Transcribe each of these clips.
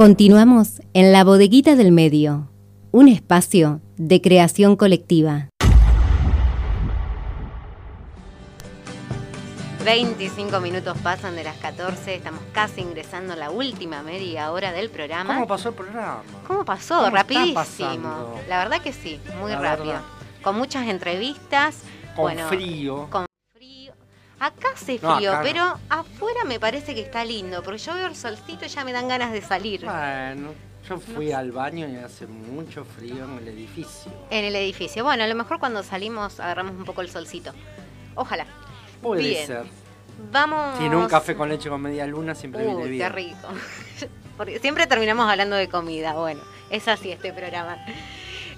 Continuamos en la bodeguita del medio, un espacio de creación colectiva. 25 minutos pasan de las 14, estamos casi ingresando a la última media hora del programa. ¿Cómo pasó el programa? ¿Cómo pasó? Rapidísimo. La verdad que sí, muy rápido. Con muchas entrevistas. Con frío. Con frío. Acá hace frío, pero afuera me parece que está lindo, porque yo veo el solcito y ya me dan ganas de salir. Bueno, yo fui al baño y hace mucho frío en el edificio. En el edificio. Bueno, a lo mejor cuando salimos agarramos un poco el solcito. Ojalá. Puede ser. Vamos. Tiene un café con leche con media luna siempre viene bien. Qué rico. Porque siempre terminamos hablando de comida. Bueno, es así este programa.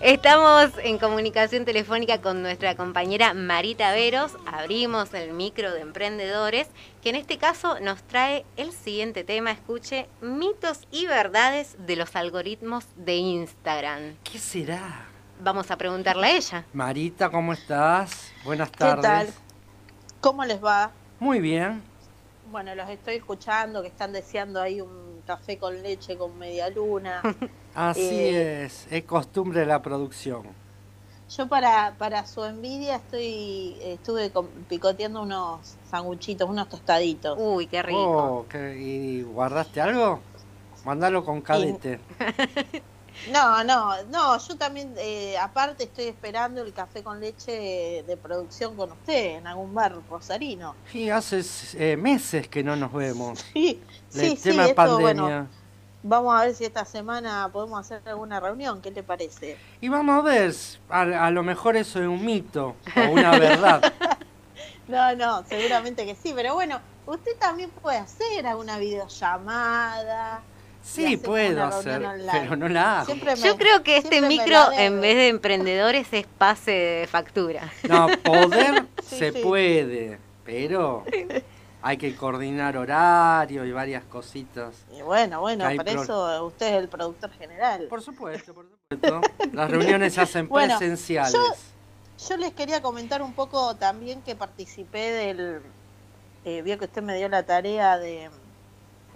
Estamos en comunicación telefónica con nuestra compañera Marita Veros. Abrimos el micro de emprendedores, que en este caso nos trae el siguiente tema. Escuche, mitos y verdades de los algoritmos de Instagram. ¿Qué será? Vamos a preguntarle a ella. Marita, ¿cómo estás? Buenas tardes. ¿Cómo les va? Muy bien. Bueno, los estoy escuchando que están deseando ahí un café con leche con media luna. Así eh, es, es costumbre de la producción. Yo para, para su envidia estoy estuve picoteando unos sanguchitos, unos tostaditos. Uy, qué rico. Oh, ¿Y guardaste algo? Mándalo con cadete. No, no, no, yo también, eh, aparte estoy esperando el café con leche de producción con usted en algún bar rosarino. Sí, hace eh, meses que no nos vemos. Sí, sí, sí, pandemia. vamos a ver si esta semana podemos hacer alguna reunión, ¿qué te parece? Y vamos a ver, a, lo mejor eso es un mito o una verdad. no, no, seguramente que sí, pero bueno, usted también puede hacer alguna videollamada Sí, puedo hacer, pero no la hago. Yo creo que este micro, en vez de emprendedores, es pase de factura. No, poder se puede, pero hay que coordinar horario y varias cositas. Y bueno, bueno, por eso usted es el productor general. Por supuesto, por supuesto. Las reuniones se hacen presenciales. Yo, les quería comentar un poco también que participé del... Eh, vio que usted me dio la tarea de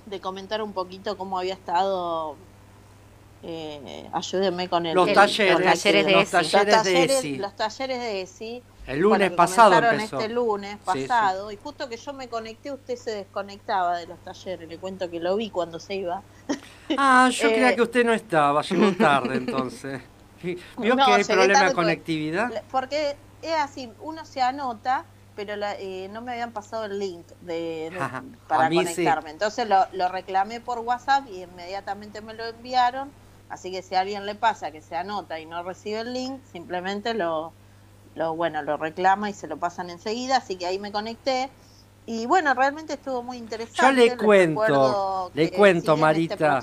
de comentar un poquito cómo había estado. Eh, ayúdenme con el, los, talleres, los talleres de los talleres, de ESI. Los talleres de ESI. El lunes pasado empezó. este lunes pasado y justo que yo me conecté usted se desconectaba de los talleres. Le cuento que lo vi cuando se iba. Ah, yo creía eh, que usted no estaba, llegó tarde entonces. ¿Vio que hay problema de conectividad? Porque es así, uno se anota pero eh, no me habían pasado el link de, para conectarme. Entonces lo, reclamé por WhatsApp y inmediatamente me lo enviaron. Así que si a alguien le pasa que se anota y no recibe el link, simplemente lo, lo, bueno, lo reclama y se lo pasan enseguida. Así que ahí me conecté. Y bueno, realmente estuvo muy interesante. Yo le cuento, le cuento, este Marita.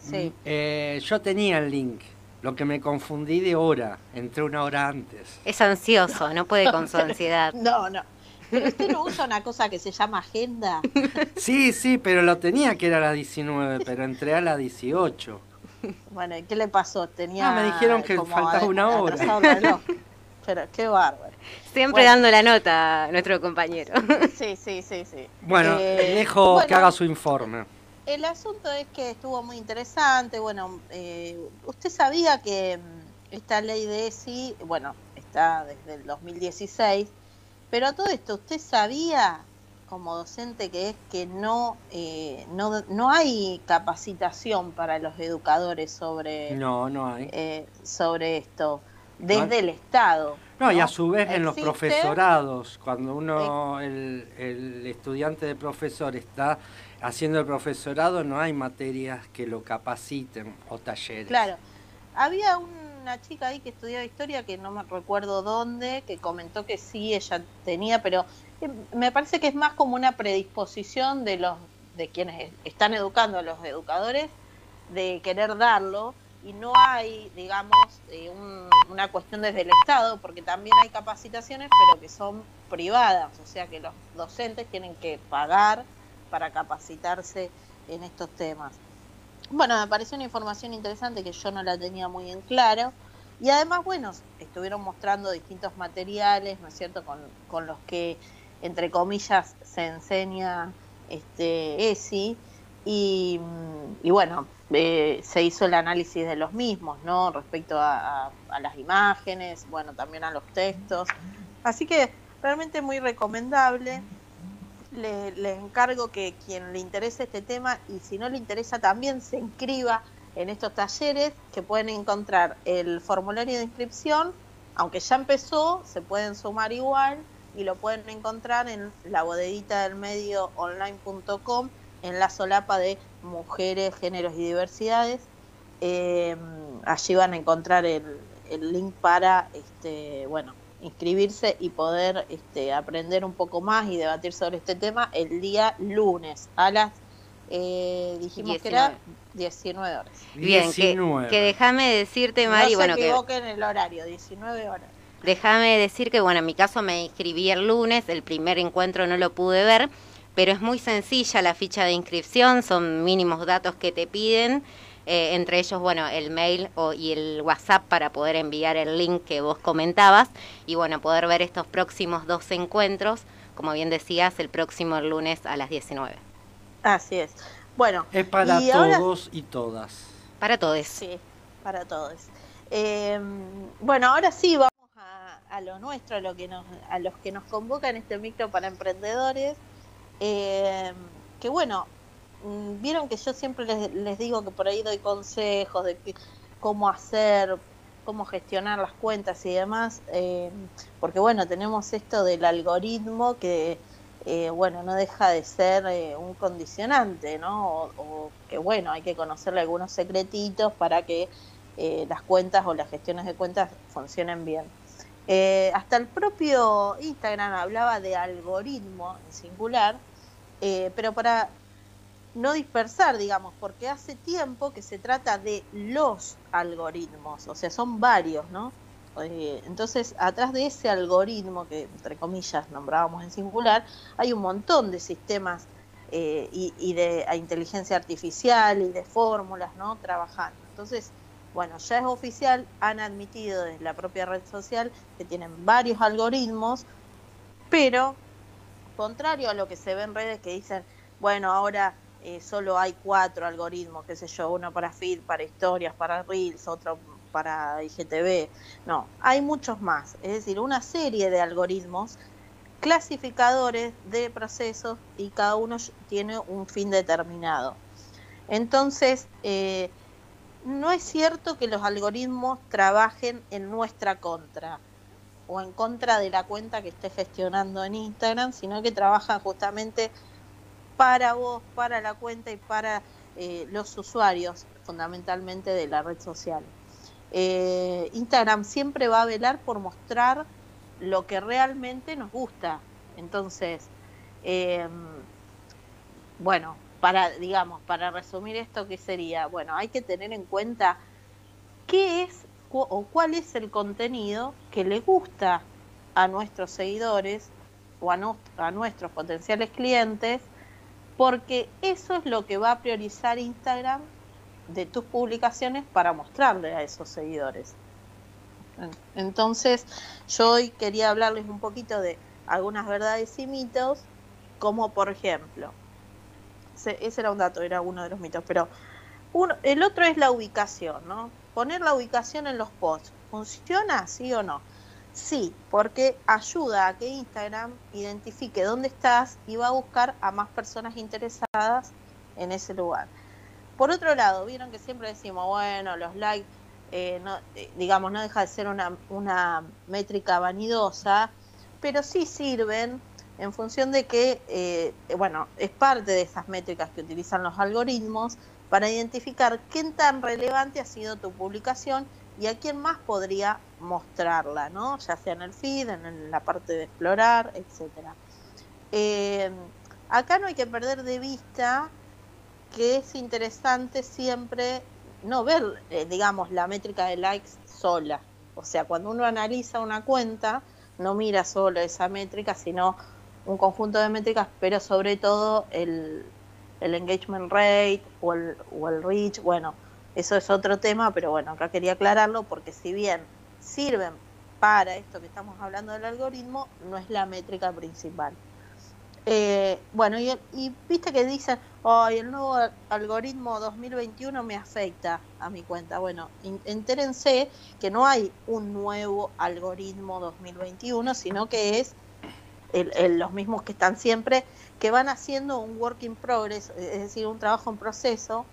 Sí. Eh, yo tenía el link. Lo que me confundí de hora, entré una hora antes. Es ansioso, no puede con su ansiedad. No, no. Pero usted no usa una cosa que se llama agenda. Sí, sí, pero lo tenía que era a las 19, pero entré a las 18. Bueno, ¿y qué le pasó? Tenía. me dijeron que faltaba una hora. Pero qué bárbaro. Siempre dando la nota a nuestro compañero. Sí, sí, sí, sí. Bueno, eh, dejo que haga su informe el asunto es que estuvo muy interesante. Bueno, eh, usted sabía que mm, esta ley de ESI, bueno, está desde el 2016, pero todo esto, ¿usted sabía como docente que es que no, eh, no, no hay capacitación para los educadores sobre, no, no hay. Eh, sobre esto desde el Estado? No, y a su vez en los profesorados, cuando uno, el, el estudiante de profesor está haciendo el profesorado no hay materias que lo capaciten o talleres. Claro, había una chica ahí que estudiaba historia que no me recuerdo dónde, que comentó que sí, ella tenía, pero eh, me parece que es más como una predisposición de los de quienes están educando a los educadores de querer darlo y no hay, digamos, eh, una cuestión desde el Estado, porque también hay capacitaciones, pero que son privadas, o sea que los docentes tienen que pagar para capacitarse en estos temas. Bueno, me pareció una información interesante que yo no la tenía muy en claro. Y además, bueno, estuvieron mostrando distintos materiales, ¿no es cierto?, con, con los que, entre comillas, se enseña este ESI. Y, bueno, eh, se hizo el análisis de los mismos, ¿no? Respecto a, las imágenes, bueno, también a los textos. Así que realmente muy recomendable. Le, encargo que quien le interese este tema y si no le interesa también se inscriba en estos talleres que pueden encontrar el formulario de inscripción, aunque ya empezó, se pueden sumar igual y lo pueden encontrar en la bodeguita del medio online.com en la solapa de mujeres, géneros y diversidades. Eh, allí van a encontrar el, link para, este, bueno, inscribirse y poder este, aprender un poco más y debatir sobre este tema el día lunes a las, eh, dijimos que era 19 horas. Bien, que, que déjame decirte, Mari, no bueno, se equivoquen el horario, 19 horas. Déjame decir que, bueno, en mi caso me inscribí el lunes, el primer encuentro no lo pude ver, pero es muy sencilla la ficha de inscripción, son mínimos datos que te piden, eh, entre ellos, bueno, el mail o, y el WhatsApp para poder enviar el link que vos comentabas y, bueno, poder ver estos próximos dos encuentros, como bien decías, el próximo lunes a las 19. Así es. Bueno. Es para todos y todas. Para todos. Sí, para todos. Eh, bueno, ahora sí vamos a lo nuestro, a, lo que nos, a los que nos convocan este micro para emprendedores. Eh, que bueno, vieron que yo siempre les, digo que por ahí doy consejos de cómo hacer, cómo gestionar las cuentas y demás, eh, porque bueno, tenemos esto del algoritmo que, eh, bueno, no deja de ser un condicionante, ¿no? O, que bueno, hay que conocerle algunos secretitos para que las cuentas o las gestiones de cuentas funcionen bien. Eh, hasta el propio Instagram hablaba de algoritmo en singular, eh, pero para no dispersar, digamos, porque hace tiempo que se trata de los algoritmos, o sea, son varios, ¿no? Eh, entonces, atrás de ese algoritmo, que entre comillas nombrábamos en singular, hay un montón de sistemas y, y, de inteligencia artificial y de fórmulas, ¿no? Trabajando. Entonces, bueno, ya es oficial, han admitido desde la propia red social que tienen varios algoritmos, pero contrario a lo que se ve en redes que dicen, bueno, ahora eh, solo hay cuatro algoritmos, qué sé yo, uno para feed, para historias, para reels, otro para IGTV. No, hay muchos más, es decir, una serie de algoritmos clasificadores de procesos y cada uno tiene un fin determinado. Entonces, eh, no es cierto que los algoritmos trabajen en nuestra contra o en contra de la cuenta que esté gestionando en Instagram, sino que trabajan justamente para vos, para la cuenta y para eh, los usuarios, fundamentalmente de la red social. Eh, Instagram siempre va a velar por mostrar lo que realmente nos gusta. Entonces, eh, bueno, para, digamos, para resumir esto, ¿qué sería? Bueno, hay que tener en cuenta qué es o cuál es el contenido que le gusta a nuestros seguidores o a nuestros potenciales clientes, porque eso es lo que va a priorizar Instagram de tus publicaciones para mostrarle a esos seguidores. Entonces, yo hoy quería hablarles un poquito de algunas verdades y mitos, como por ejemplo, ese era un dato, era uno de los mitos, pero uno, el otro es la ubicación, ¿no? Poner la ubicación en los posts, ¿funciona sí o no? Sí, porque ayuda a que Instagram identifique dónde estás y va a buscar a más personas interesadas en ese lugar. Por otro lado, vieron que siempre decimos, bueno, los likes, eh, no, eh, digamos, no deja de ser una, una métrica vanidosa, pero sí sirven en función de que, eh, bueno, es parte de esas métricas que utilizan los algoritmos para identificar qué tan relevante ha sido tu publicación y a quién más podría mostrarla, ¿no? Ya sea en el feed, en la parte de explorar, etcétera. Eh, acá no hay que perder de vista que es interesante siempre no ver, eh, digamos, la métrica de likes sola. O sea, cuando uno analiza una cuenta, no mira solo esa métrica, sino un conjunto de métricas, pero sobre todo el, engagement rate o el, o el reach, bueno, eso es otro tema, pero bueno, acá quería aclararlo porque si bien sirven para esto que estamos hablando del algoritmo, no es la métrica principal. Eh, bueno, y, y, viste que dicen, ay, el nuevo algoritmo 2021 me afecta a mi cuenta. Bueno, entérense que no hay un nuevo algoritmo 2021, sino que es los mismos que están siempre, que van haciendo un work in progress, es decir, un trabajo en proceso.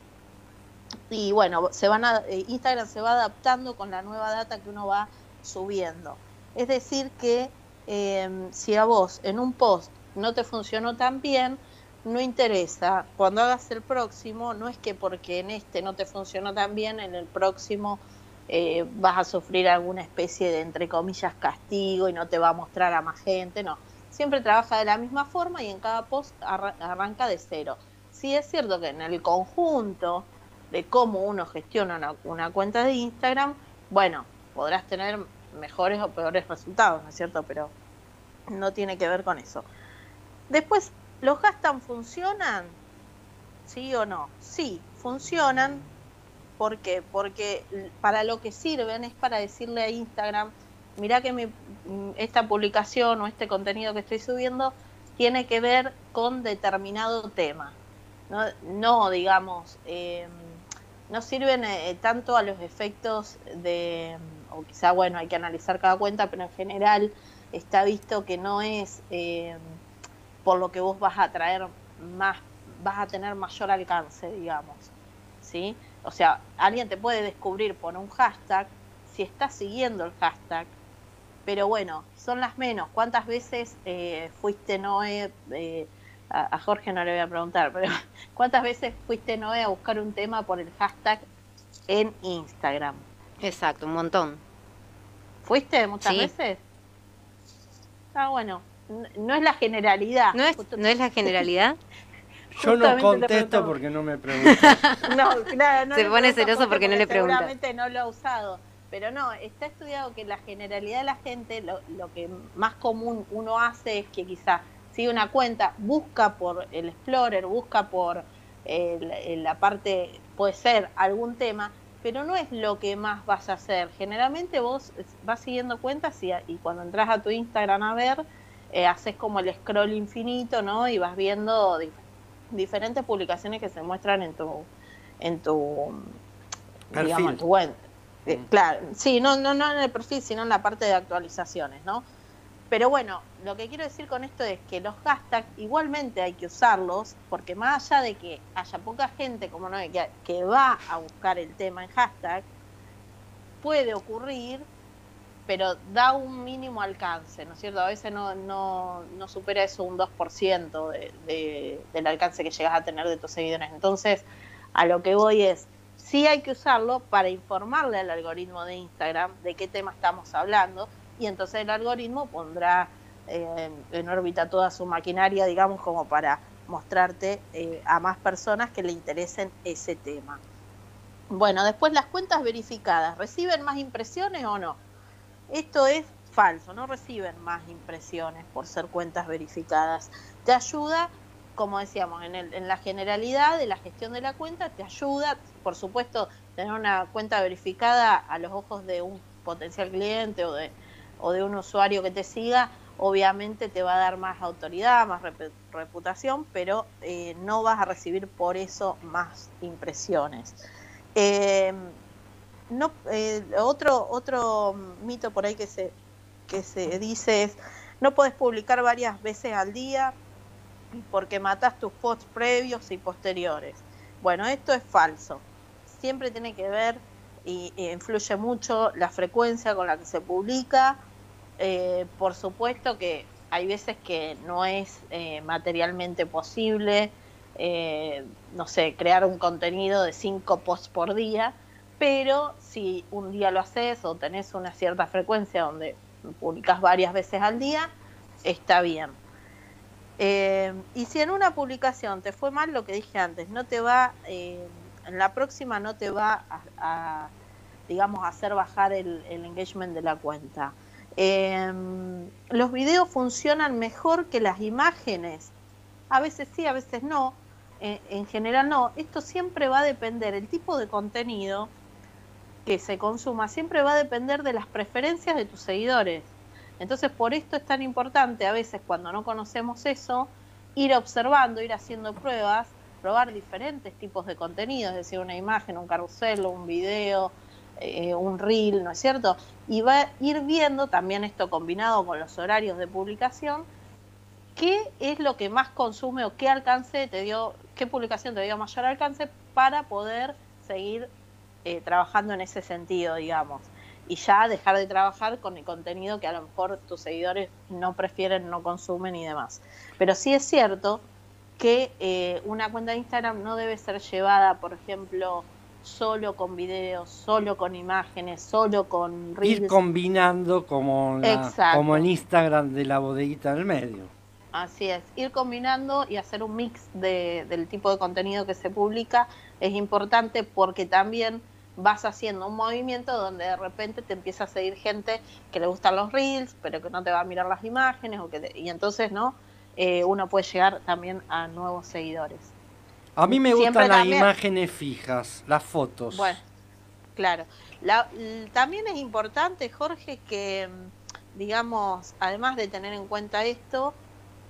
Y bueno, se van eh, Instagram se va adaptando con la nueva data que uno va subiendo. Es decir, que em, si a vos en un post no te funcionó tan bien, no interesa. Cuando hagas el próximo, no es que porque en este no te funcionó tan bien, en el próximo eh, vas a sufrir alguna especie de, entre comillas, castigo y no te va a mostrar a más gente, no siempre trabaja de la misma forma y en cada post arranca de cero. Sí es cierto que en el conjunto de cómo uno gestiona una, cuenta de Instagram, bueno, podrás tener mejores o peores resultados, ¿no es cierto? Pero no tiene que ver con eso. Después, ¿los gastan funcionan? ¿Sí o no? Sí, funcionan. ¿Por qué? Porque para lo que sirven es para decirle a Instagram, mira que esta publicación o este contenido que estoy subiendo tiene que ver con determinado tema. No, digamos, eh, no sirven eh, tanto a los efectos de, o quizá, bueno, hay que analizar cada cuenta, pero en general está visto que no es eh, por lo que vos vas a traer más, vas a tener mayor alcance, digamos. ¿sí? O sea, alguien te puede descubrir por un hashtag si estás siguiendo el hashtag pero bueno, son las menos. ¿Cuántas veces eh, fuiste Noé? A, Jorge no le voy a preguntar, pero ¿cuántas veces fuiste Noé a buscar un tema por el hashtag en Instagram? Exacto, un montón. ¿Fuiste muchas veces? Ah, bueno, no es la generalidad. ¿No es, ¿no es la generalidad? Yo no contesto porque no me preguntan. no, claro, no Se pone celoso porque no le preguntan. Seguramente no lo ha usado. Pero no, está estudiado que la generalidad de la gente, lo, que más común uno hace es que quizá sigue una cuenta, busca por el Explorer, busca por la parte, puede ser algún tema, pero no es lo que más vas a hacer. Generalmente vos vas siguiendo cuentas y, y cuando entras a tu Instagram a ver, eh, haces como el scroll infinito, ¿no? Y vas viendo diferentes publicaciones que se muestran en tu, en tu, digamos, en tu cuenta. Eh, claro, sí, no, no, no en el perfil, sino en la parte de actualizaciones, ¿no? Pero bueno, lo que quiero decir con esto es que los hashtags igualmente hay que usarlos, porque más allá de que haya poca gente como no que, va a buscar el tema en hashtag, puede ocurrir, pero da un mínimo alcance, ¿no es cierto? A veces no, no, no supera eso un 2% de, de, del alcance que llegas a tener de tus seguidores. Entonces, a lo que voy es, Sí hay que usarlo para informarle al algoritmo de Instagram de qué tema estamos hablando y entonces el algoritmo pondrá eh, en órbita toda su maquinaria, digamos, como para mostrarte eh, a más personas que le interesen ese tema. Bueno, después las cuentas verificadas, ¿reciben más impresiones o no? Esto es falso, no reciben más impresiones por ser cuentas verificadas. Te ayuda como decíamos, en, la generalidad de la gestión de la cuenta, te ayuda, por supuesto, tener una cuenta verificada a los ojos de un potencial cliente o de, o de un usuario que te siga, obviamente te va a dar más autoridad, más reputación, pero eh, no vas a recibir por eso más impresiones. Em, no, eh, otro, otro mito por ahí que se, que se dice es, no puedes publicar varias veces al día porque matas tus posts previos y posteriores. Bueno, esto es falso. Siempre tiene que ver y, influye mucho la frecuencia con la que se publica. Eh, por supuesto que hay veces que no es eh, materialmente posible, eh, no sé, crear un contenido de cinco posts por día, pero si un día lo haces o tenés una cierta frecuencia donde publicas varias veces al día, está bien. Eh, y si en una publicación te fue mal, lo que dije antes, no te va, en la próxima no te va a, digamos, hacer bajar el, engagement de la cuenta. Em, los videos funcionan mejor que las imágenes. A veces sí, a veces no. En general no. Esto siempre va a depender, el tipo de contenido que se consuma siempre va a depender de las preferencias de tus seguidores. Entonces, por esto es tan importante a veces cuando no conocemos eso, ir observando, ir haciendo pruebas, probar diferentes tipos de contenidos, es decir, una imagen, un carrusel, un video, eh, un reel, ¿no es cierto? Y va a ir viendo también esto combinado con los horarios de publicación, qué es lo que más consume o qué alcance te dio, qué publicación te dio mayor alcance para poder seguir eh, trabajando en ese sentido, digamos. Y ya dejar de trabajar con el contenido que a lo mejor tus seguidores no prefieren, no consumen y demás. Pero sí es cierto que eh, una cuenta de Instagram no debe ser llevada, por ejemplo, solo con videos, solo con imágenes, solo con reels. Ir combinando como, como en Instagram de la bodeguita del medio. Así es, ir combinando y hacer un mix de, del tipo de contenido que se publica es importante porque también vas haciendo un movimiento donde de repente te empieza a seguir gente que le gustan los reels, pero que no te va a mirar las imágenes o que y entonces no eh, uno puede llegar también a nuevos seguidores. A mí me gustan las imágenes fijas, las fotos. Bueno, claro. también es importante, Jorge, que digamos, además de tener en cuenta esto,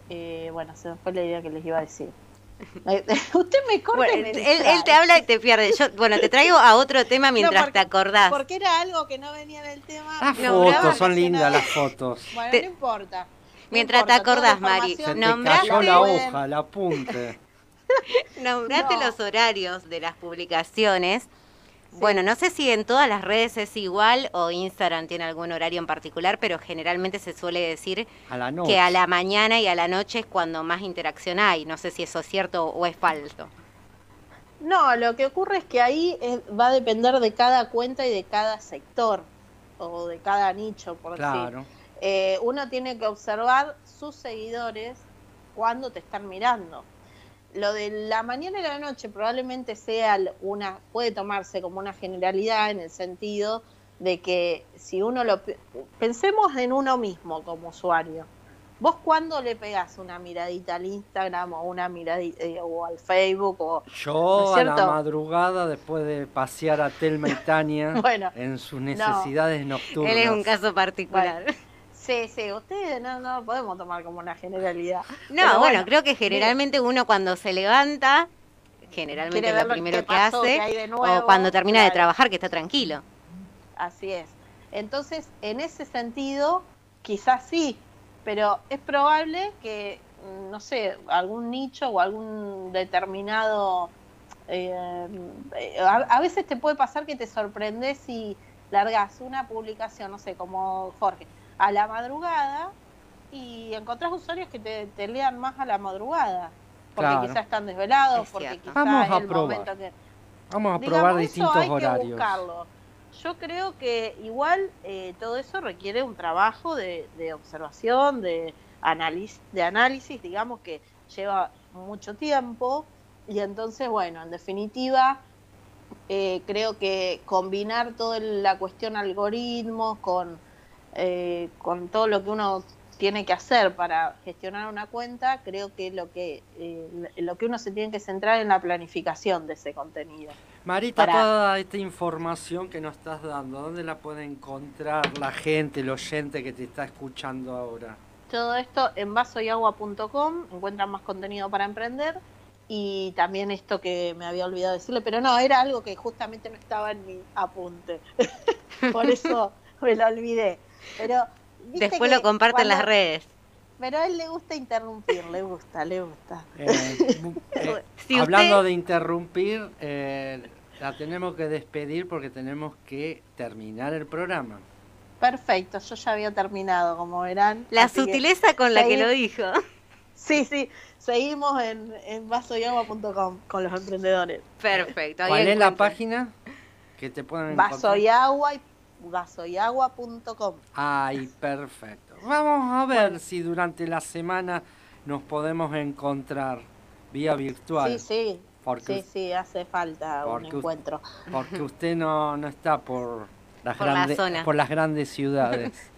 eh, bueno, se me fue la idea que les iba a decir. Usted me corta él, te habla y te pierde. Yo, bueno, te traigo a otro tema mientras te acordás. Porque era algo que no venía del tema. Las fotos, son lindas las fotos. Bueno, no importa. mientras te acordás, Mari. Se te cayó la hoja, el apunte. Nombraste los horarios de las publicaciones. Bueno, no sé si en todas las redes es igual o Instagram tiene algún horario en particular, pero generalmente se suele decir que a la mañana y a la noche es cuando más interacción hay. No sé si eso es cierto o es falso. No, lo que ocurre es que ahí eh, va a depender de cada cuenta y de cada sector o de cada nicho, por claro. Eh, uno tiene que observar sus seguidores cuando te están mirando lo de la mañana y la noche probablemente sea una, puede tomarse como una generalidad en el sentido de que si uno lo pensemos en uno mismo como usuario. ¿Vos cuándo le pegás una miradita al Instagram o una miradita eh, o al Facebook o Yo a la madrugada después de pasear a Telma y Tania en sus necesidades nocturnas. Él es un caso particular. Sí, sí, ustedes no, no podemos tomar como una generalidad. No, bueno, creo que generalmente uno cuando se levanta, generalmente es lo primero que hace, o cuando termina de trabajar, que está tranquilo. Así es. Entonces, en ese sentido, quizás sí, pero es probable que, mm, no sé, algún nicho o algún determinado... Eh, a, a, veces te puede pasar que te sorprendes si largas una publicación, no sé, como Jorge a la madrugada y encontrás usuarios que te, lean más a la madrugada. Porque quizás están desvelados, porque quizás Vamos a el momento que. Vamos a probar distintos hay horarios. Que buscarlo. Yo creo que igual eh, todo eso requiere un trabajo de, observación, de, análisis, de análisis, digamos que lleva mucho tiempo. Y entonces, bueno, en definitiva, eh, creo que combinar toda la cuestión algoritmos con eh, con todo lo que uno tiene que hacer para gestionar una cuenta, creo que lo que eh, lo que uno se tiene que centrar en la planificación de ese contenido. Marita, toda esta información que nos estás dando, ¿dónde la puede encontrar la gente, el oyente que te está escuchando ahora? Todo esto en vasoyagua.com, encuentran más contenido para emprender y también esto que me había olvidado decirle, pero no, era algo que justamente no estaba en mi apunte, por eso me lo olvidé. Pero después lo comparte en las redes. Pero a él le gusta interrumpir, le gusta, le gusta. Eh, eh, hablando de interrumpir, eh, la tenemos que despedir porque tenemos que terminar el programa. Perfecto, yo ya había terminado, como verán. La sutileza con la que lo dijo. Sí, sí, seguimos en, en vasoyagua.com con los emprendedores. Perfecto. ¿Cuál es la página que te pueden Vaso y agua y vasoyagua.com. Ay, perfecto. Vamos a ver si durante la semana nos podemos encontrar vía virtual. Sí, sí. Porque, sí, sí, hace falta un encuentro. Porque usted no, no está por las, grandes, por las grandes ciudades.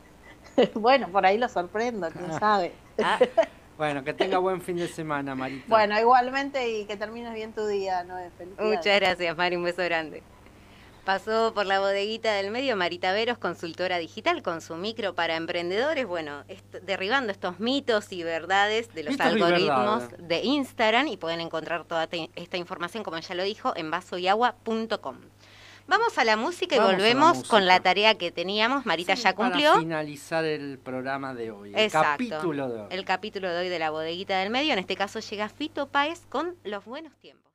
bueno, por ahí lo sorprendo, quién sabe. Ah. Bueno, que tenga buen fin de semana, Marita. Bueno, igualmente y que termines bien tu día, ¿no? Muchas gracias, Mari, un beso grande. Pasó por la bodeguita del medio Marita Veros, consultora digital, con su micro para emprendedores, bueno, derribando estos mitos y verdades de los algoritmos de Instagram y pueden encontrar toda esta información, como ya lo dijo, en vasoyagua.com. Vamos a la música y volvemos con la tarea que teníamos. Marita ya cumplió. Para finalizar el programa de hoy. El capítulo de hoy. El capítulo de hoy de la bodeguita del medio. En este caso llega Fito Páez con Los Buenos Tiempos.